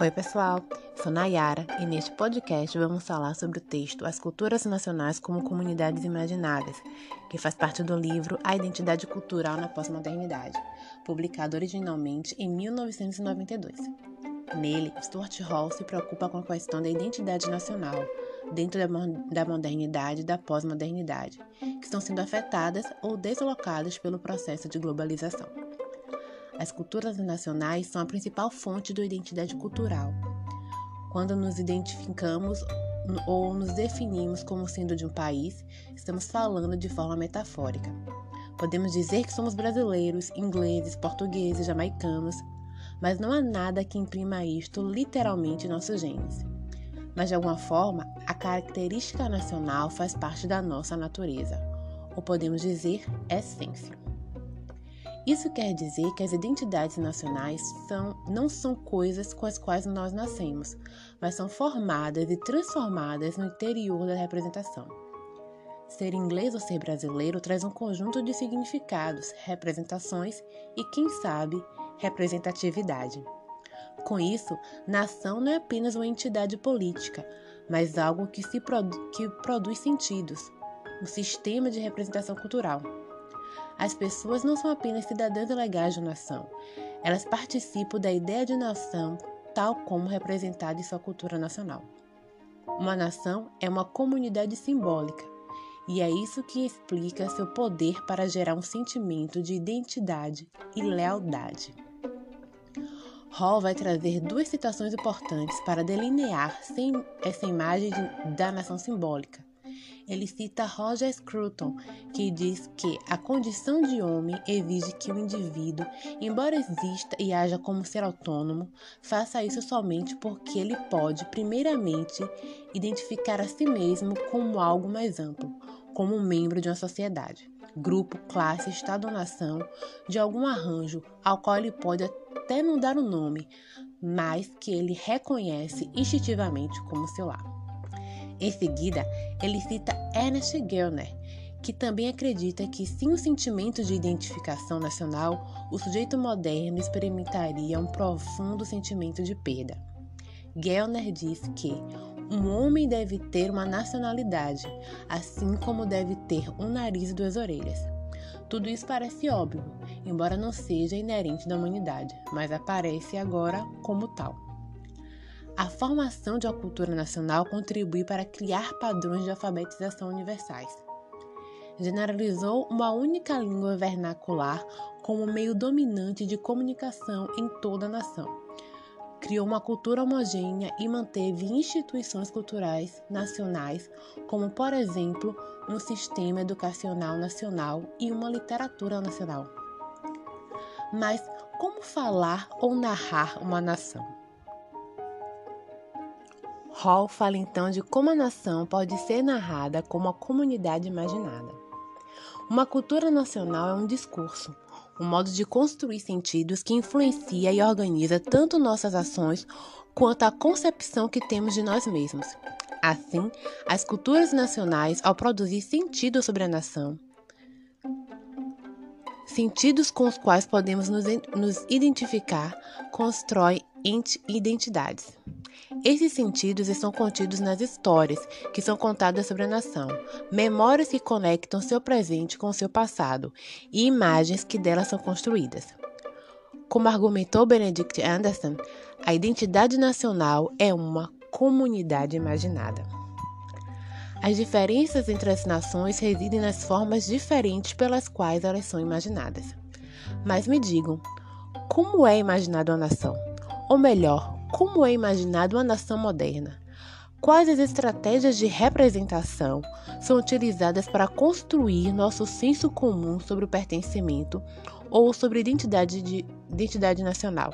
Oi, pessoal. Sou Nayara e neste podcast vamos falar sobre o texto As Culturas Nacionais como Comunidades Imaginárias, que faz parte do livro A Identidade Cultural na Pós-Modernidade, publicado originalmente em 1992. Nele, Stuart Hall se preocupa com a questão da identidade nacional dentro da modernidade e da pós-modernidade, que estão sendo afetadas ou deslocadas pelo processo de globalização. As culturas nacionais são a principal fonte da identidade cultural. Quando nos identificamos ou nos definimos como sendo de um país, estamos falando de forma metafórica. Podemos dizer que somos brasileiros, ingleses, portugueses, jamaicanos, mas não há nada que imprima isto literalmente em nossos genes. Mas de alguma forma, a característica nacional faz parte da nossa natureza, ou podemos dizer essência. Isso quer dizer que as identidades nacionais são, não são coisas com as quais nós nascemos, mas são formadas e transformadas no interior da representação. Ser inglês ou ser brasileiro traz um conjunto de significados, representações e, quem sabe, representatividade. Com isso, nação não é apenas uma entidade política, mas algo que, produ que produz sentidos, um sistema de representação cultural. As pessoas não são apenas cidadãs legais de nação, elas participam da ideia de nação tal como representada em sua cultura nacional. Uma nação é uma comunidade simbólica, e é isso que explica seu poder para gerar um sentimento de identidade e lealdade. Hall vai trazer duas citações importantes para delinear essa imagem da nação simbólica ele cita Roger Scruton, que diz que a condição de homem exige que o indivíduo, embora exista e haja como ser autônomo, faça isso somente porque ele pode, primeiramente, identificar a si mesmo como algo mais amplo, como um membro de uma sociedade, grupo, classe, estado ou nação, de algum arranjo ao qual ele pode até não dar o um nome, mas que ele reconhece instintivamente como seu lar. Em seguida, ele cita Ernest Gellner, que também acredita que sem o sentimento de identificação nacional, o sujeito moderno experimentaria um profundo sentimento de perda. Gellner diz que um homem deve ter uma nacionalidade, assim como deve ter um nariz e duas orelhas. Tudo isso parece óbvio, embora não seja inerente da humanidade, mas aparece agora como tal. A formação de uma cultura nacional contribui para criar padrões de alfabetização universais. Generalizou uma única língua vernacular como meio dominante de comunicação em toda a nação. Criou uma cultura homogênea e manteve instituições culturais nacionais, como, por exemplo, um sistema educacional nacional e uma literatura nacional. Mas como falar ou narrar uma nação? Hall fala então de como a nação pode ser narrada como a comunidade imaginada. Uma cultura nacional é um discurso, um modo de construir sentidos que influencia e organiza tanto nossas ações quanto a concepção que temos de nós mesmos. Assim, as culturas nacionais, ao produzir sentido sobre a nação, sentidos com os quais podemos nos, nos identificar, constroem identidades. Esses sentidos estão contidos nas histórias que são contadas sobre a nação, memórias que conectam seu presente com seu passado e imagens que delas são construídas. Como argumentou Benedict Anderson, a identidade nacional é uma comunidade imaginada. As diferenças entre as nações residem nas formas diferentes pelas quais elas são imaginadas. Mas me digam, como é imaginada uma nação? Ou melhor, como é imaginada uma nação moderna? Quais as estratégias de representação são utilizadas para construir nosso senso comum sobre o pertencimento ou sobre identidade, de, identidade nacional?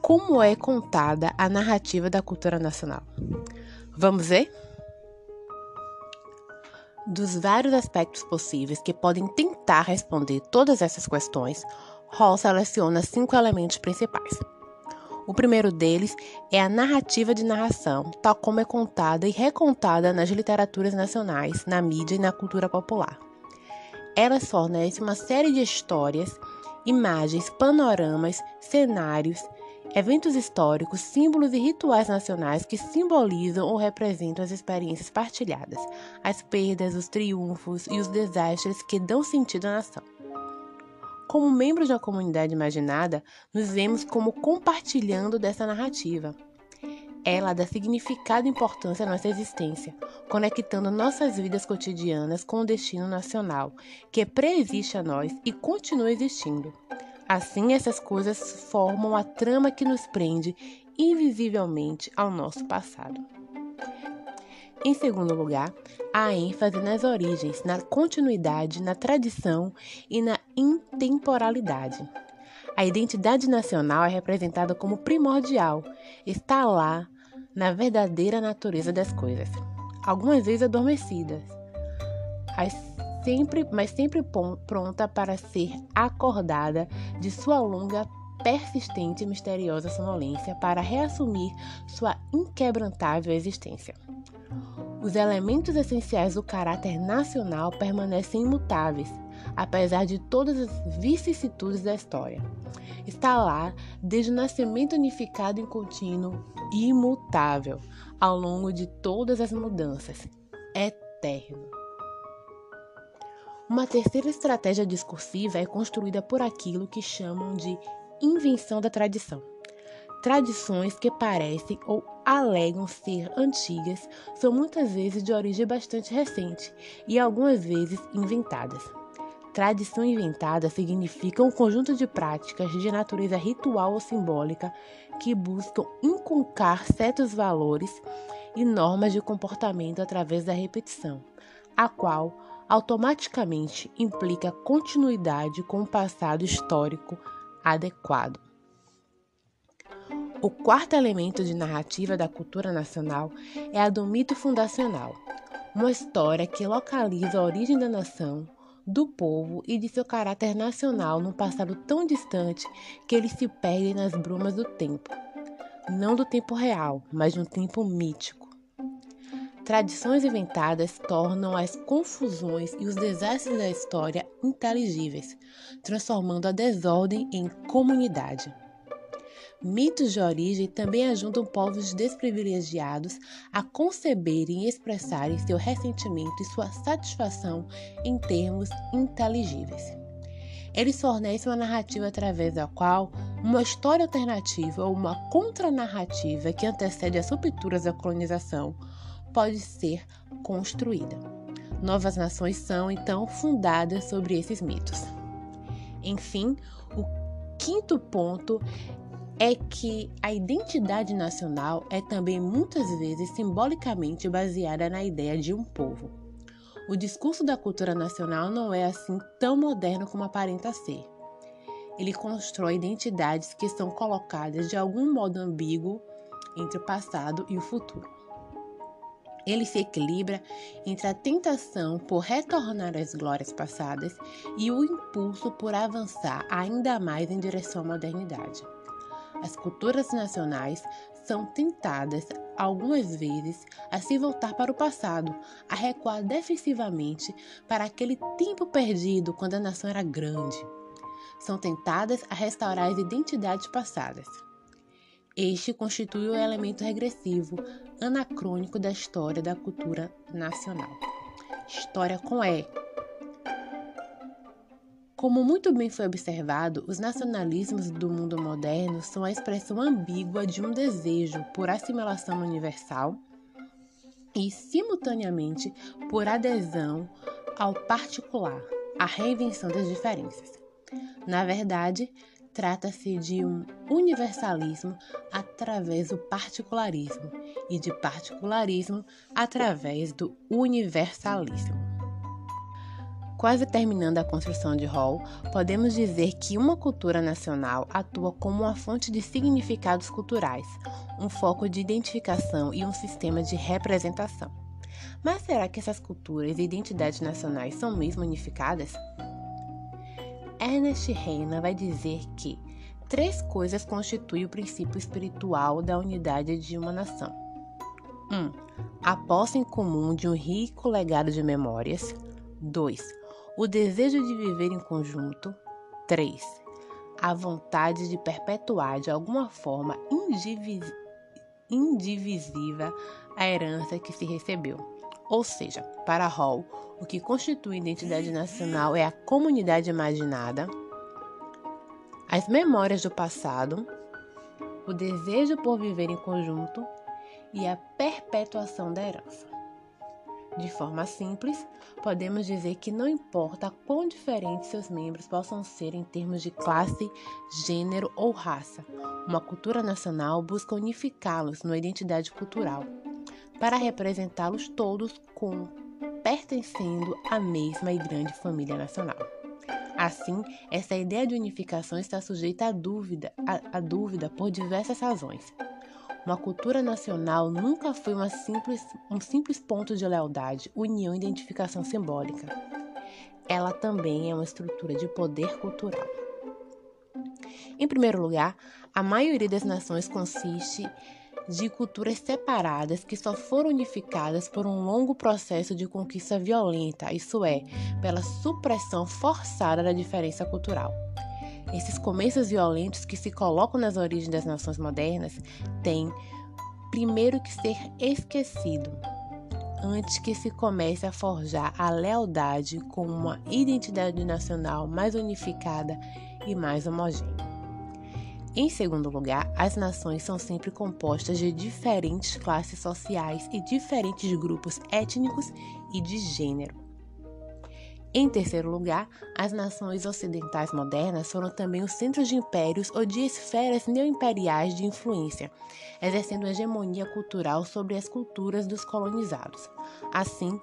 Como é contada a narrativa da cultura nacional? Vamos ver? Dos vários aspectos possíveis que podem tentar responder todas essas questões, Hall seleciona cinco elementos principais. O primeiro deles é a narrativa de narração, tal como é contada e recontada nas literaturas nacionais, na mídia e na cultura popular. Elas fornecem uma série de histórias, imagens, panoramas, cenários Eventos históricos, símbolos e rituais nacionais que simbolizam ou representam as experiências partilhadas, as perdas, os triunfos e os desastres que dão sentido à nação. Como membros de uma comunidade imaginada, nos vemos como compartilhando dessa narrativa. Ela dá significado e importância à nossa existência, conectando nossas vidas cotidianas com o destino nacional, que preexiste a nós e continua existindo. Assim, essas coisas formam a trama que nos prende invisivelmente ao nosso passado. Em segundo lugar, há ênfase nas origens, na continuidade, na tradição e na intemporalidade. A identidade nacional é representada como primordial, está lá na verdadeira natureza das coisas, algumas vezes adormecidas, as sempre, mas sempre pronta para ser acordada de sua longa, persistente e misteriosa sonolência para reassumir sua inquebrantável existência. Os elementos essenciais do caráter nacional permanecem imutáveis, apesar de todas as vicissitudes da história. Está lá desde o nascimento unificado e contínuo, imutável, ao longo de todas as mudanças, eterno. Uma terceira estratégia discursiva é construída por aquilo que chamam de invenção da tradição. Tradições que parecem ou alegam ser antigas são muitas vezes de origem bastante recente e algumas vezes inventadas. Tradição inventada significa um conjunto de práticas de natureza ritual ou simbólica que buscam inculcar certos valores e normas de comportamento através da repetição, a qual automaticamente implica continuidade com o passado histórico adequado. O quarto elemento de narrativa da cultura nacional é a do mito fundacional, uma história que localiza a origem da nação, do povo e de seu caráter nacional num passado tão distante que ele se perde nas brumas do tempo. Não do tempo real, mas de um tempo mítico Tradições inventadas tornam as confusões e os desastres da história inteligíveis, transformando a desordem em comunidade. Mitos de origem também ajudam povos desprivilegiados a conceberem e expressarem seu ressentimento e sua satisfação em termos inteligíveis. Eles fornecem uma narrativa através da qual uma história alternativa ou uma contranarrativa que antecede as rupturas da colonização pode ser construída. Novas nações são, então, fundadas sobre esses mitos. Enfim, o quinto ponto é que a identidade nacional é também muitas vezes simbolicamente baseada na ideia de um povo. O discurso da cultura nacional não é assim tão moderno como aparenta ser. Ele constrói identidades que são colocadas de algum modo ambíguo entre o passado e o futuro. Ele se equilibra entre a tentação por retornar às glórias passadas e o impulso por avançar ainda mais em direção à modernidade. As culturas nacionais são tentadas, algumas vezes, a se voltar para o passado, a recuar defensivamente para aquele tempo perdido quando a nação era grande. São tentadas a restaurar as identidades passadas. Este constitui o elemento regressivo, anacrônico da história da cultura nacional. História com E. Como muito bem foi observado, os nacionalismos do mundo moderno são a expressão ambígua de um desejo por assimilação universal e, simultaneamente, por adesão ao particular, a reinvenção das diferenças. Na verdade, Trata-se de um universalismo através do particularismo e de particularismo através do universalismo. Quase terminando a construção de Hall, podemos dizer que uma cultura nacional atua como uma fonte de significados culturais, um foco de identificação e um sistema de representação. Mas será que essas culturas e identidades nacionais são mesmo unificadas? Ernest Reina vai dizer que três coisas constituem o princípio espiritual da unidade de uma nação. 1. Um, a posse em comum de um rico legado de memórias. 2. O desejo de viver em conjunto. 3. a vontade de perpetuar de alguma forma indivis indivisível a herança que se recebeu. Ou seja, para Hall, o que constitui identidade nacional é a comunidade imaginada, as memórias do passado, o desejo por viver em conjunto e a perpetuação da herança. De forma simples, podemos dizer que não importa quão diferentes seus membros possam ser em termos de classe, gênero ou raça, uma cultura nacional busca unificá-los numa identidade cultural, para representá-los todos como pertencendo à mesma e grande família nacional. Assim, essa ideia de unificação está sujeita à dúvida, à, à dúvida por diversas razões. Uma cultura nacional nunca foi simples, um simples ponto de lealdade, união e identificação simbólica. Ela também é uma estrutura de poder cultural. Em primeiro lugar, a maioria das nações consiste de culturas separadas que só foram unificadas por um longo processo de conquista violenta, isso é, pela supressão forçada da diferença cultural. Esses começos violentos que se colocam nas origens das nações modernas têm primeiro que ser esquecido, antes que se comece a forjar a lealdade com uma identidade nacional mais unificada e mais homogênea. Em segundo lugar, as nações são sempre compostas de diferentes classes sociais e diferentes grupos étnicos e de gênero. Em terceiro lugar, as nações ocidentais modernas foram também os centros de impérios ou de esferas neoimperiais de influência, exercendo hegemonia cultural sobre as culturas dos colonizados. Assim,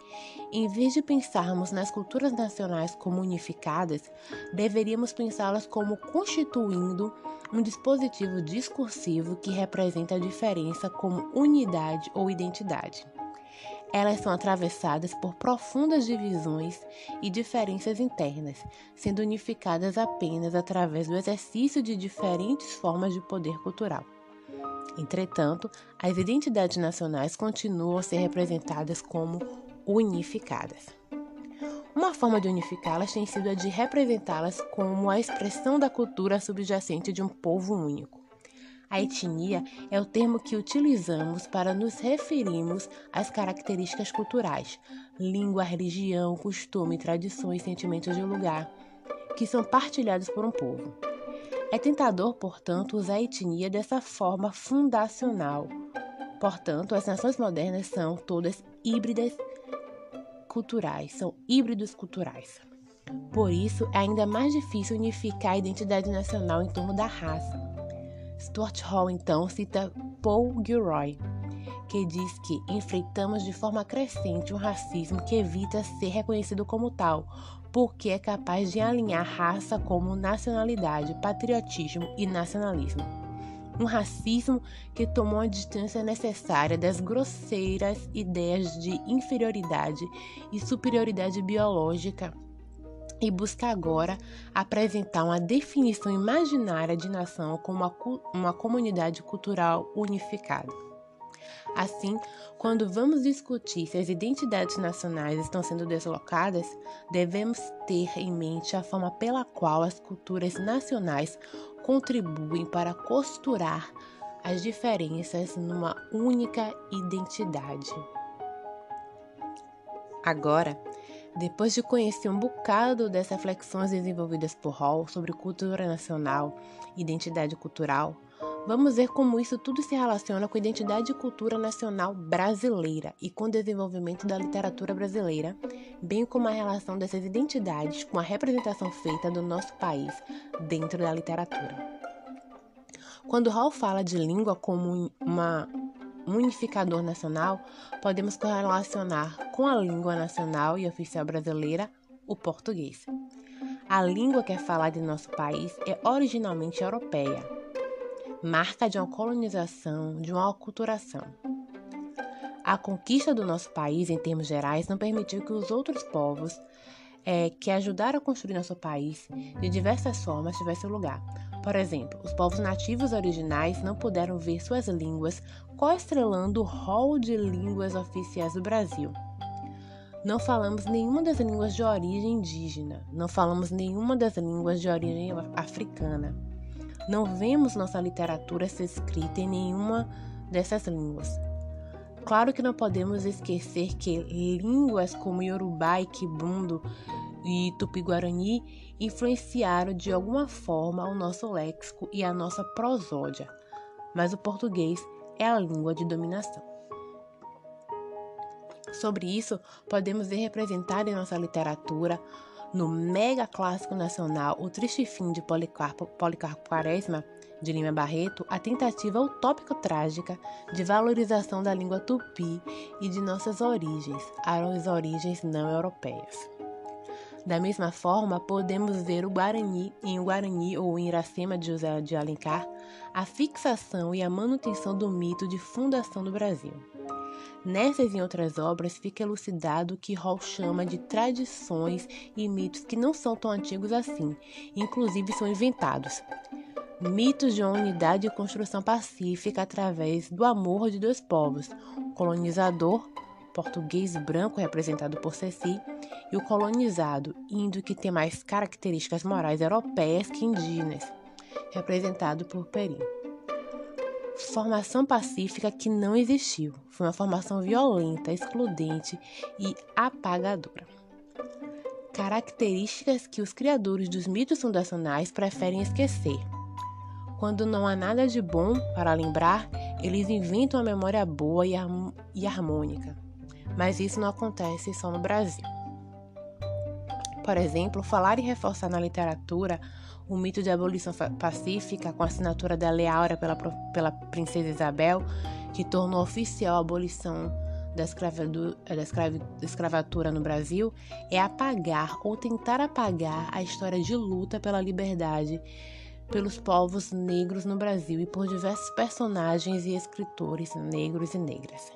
em vez de pensarmos nas culturas nacionais como unificadas, deveríamos pensá-las como constituindo um dispositivo discursivo que representa a diferença como unidade ou identidade. Elas são atravessadas por profundas divisões e diferenças internas, sendo unificadas apenas através do exercício de diferentes formas de poder cultural. Entretanto, as identidades nacionais continuam a ser representadas como unificadas. Uma forma de unificá-las tem sido a de representá-las como a expressão da cultura subjacente de um povo único. A etnia é o termo que utilizamos para nos referirmos às características culturais, língua, religião, costume, tradições, sentimentos de lugar, que são partilhados por um povo. É tentador, portanto, usar a etnia dessa forma fundacional. Portanto, as nações modernas são todas híbridas culturais, são híbridos culturais. Por isso, é ainda mais difícil unificar a identidade nacional em torno da raça Stuart Hall então cita Paul Gilroy, que diz que enfrentamos de forma crescente um racismo que evita ser reconhecido como tal, porque é capaz de alinhar raça como nacionalidade, patriotismo e nacionalismo. Um racismo que tomou a distância necessária das grosseiras ideias de inferioridade e superioridade biológica e busca agora apresentar uma definição imaginária de nação como uma, uma comunidade cultural unificada. Assim, quando vamos discutir se as identidades nacionais estão sendo deslocadas, devemos ter em mente a forma pela qual as culturas nacionais contribuem para costurar as diferenças numa única identidade. Agora, depois de conhecer um bocado dessas reflexões desenvolvidas por Hall sobre cultura nacional e identidade cultural, vamos ver como isso tudo se relaciona com a identidade e cultura nacional brasileira e com o desenvolvimento da literatura brasileira, bem como a relação dessas identidades com a representação feita do nosso país dentro da literatura. Quando Hall fala de língua como uma unificador nacional, podemos correlacionar com a língua nacional e oficial brasileira, o português. A língua que é falada em nosso país é originalmente europeia, marca de uma colonização, de uma aculturação. A conquista do nosso país, em termos gerais, não permitiu que os outros povos é, que ajudaram a construir nosso país de diversas formas tivessem lugar. Por exemplo, os povos nativos originais não puderam ver suas línguas coestrelando o rol de línguas oficiais do Brasil. Não falamos nenhuma das línguas de origem indígena, não falamos nenhuma das línguas de origem africana. Não vemos nossa literatura ser escrita em nenhuma dessas línguas. Claro que não podemos esquecer que línguas como Yorubá e Kibundo e Tupi-Guarani influenciaram de alguma forma o nosso léxico e a nossa prosódia, mas o português é a língua de dominação. Sobre isso, podemos ver representado em nossa literatura, no mega clássico nacional O Triste Fim de Policarpo, Policarpo Quaresma, de Lima Barreto, a tentativa utópico-trágica de valorização da língua tupi e de nossas origens, as origens não europeias. Da mesma forma, podemos ver o Guarani em Guarani ou em Iracema de José de Alencar, a fixação e a manutenção do mito de fundação do Brasil. Nessas e outras obras fica elucidado o que Hall chama de tradições e mitos que não são tão antigos assim, inclusive são inventados. Mitos de uma unidade e construção pacífica através do amor de dois povos, o colonizador, português branco representado por Ceci, e o colonizado, índio que tem mais características morais europeias que indígenas, representado por Perim formação pacífica que não existiu. Foi uma formação violenta, excludente e apagadora. Características que os criadores dos mitos fundacionais preferem esquecer. Quando não há nada de bom para lembrar, eles inventam a memória boa e harmônica. Mas isso não acontece só no Brasil. Por exemplo, falar e reforçar na literatura o mito de abolição pacífica, com a assinatura da Lei Áurea pela, pela princesa Isabel, que tornou oficial a abolição da, da escravatura no Brasil, é apagar ou tentar apagar a história de luta pela liberdade pelos povos negros no Brasil e por diversos personagens e escritores negros e negras.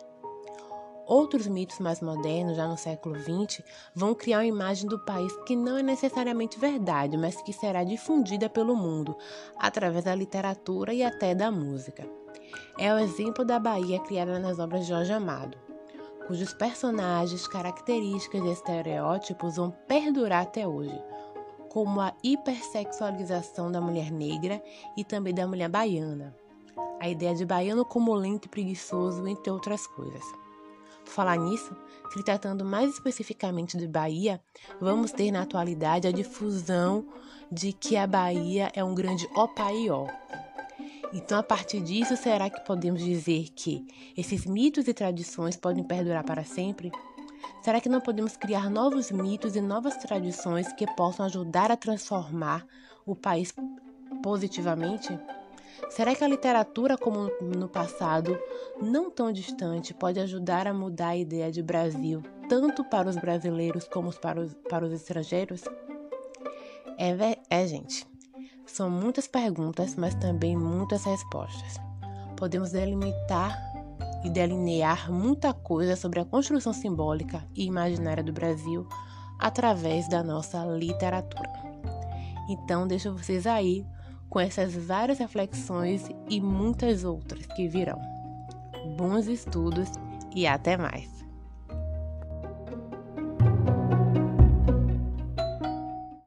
Outros mitos mais modernos, já no século XX, vão criar uma imagem do país que não é necessariamente verdade, mas que será difundida pelo mundo através da literatura e até da música. É o exemplo da Bahia criada nas obras de Jorge Amado, cujos personagens, características e estereótipos vão perdurar até hoje, como a hipersexualização da mulher negra e também da mulher baiana, a ideia de baiano como lento e preguiçoso, entre outras coisas. Por falar nisso, se tratando mais especificamente de Bahia, vamos ter na atualidade a difusão de que a Bahia é um grande opaió. Então, a partir disso, será que podemos dizer que esses mitos e tradições podem perdurar para sempre? Será que não podemos criar novos mitos e novas tradições que possam ajudar a transformar o país positivamente? Será que a literatura, como no passado, não tão distante, pode ajudar a mudar a ideia de Brasil, tanto para os brasileiros como para os, para os estrangeiros? É, é, gente. São muitas perguntas, mas também muitas respostas. Podemos delimitar e delinear muita coisa sobre a construção simbólica e imaginária do Brasil através da nossa literatura. Então, deixo vocês aí com essas várias reflexões e muitas outras que virão. Bons estudos e até mais!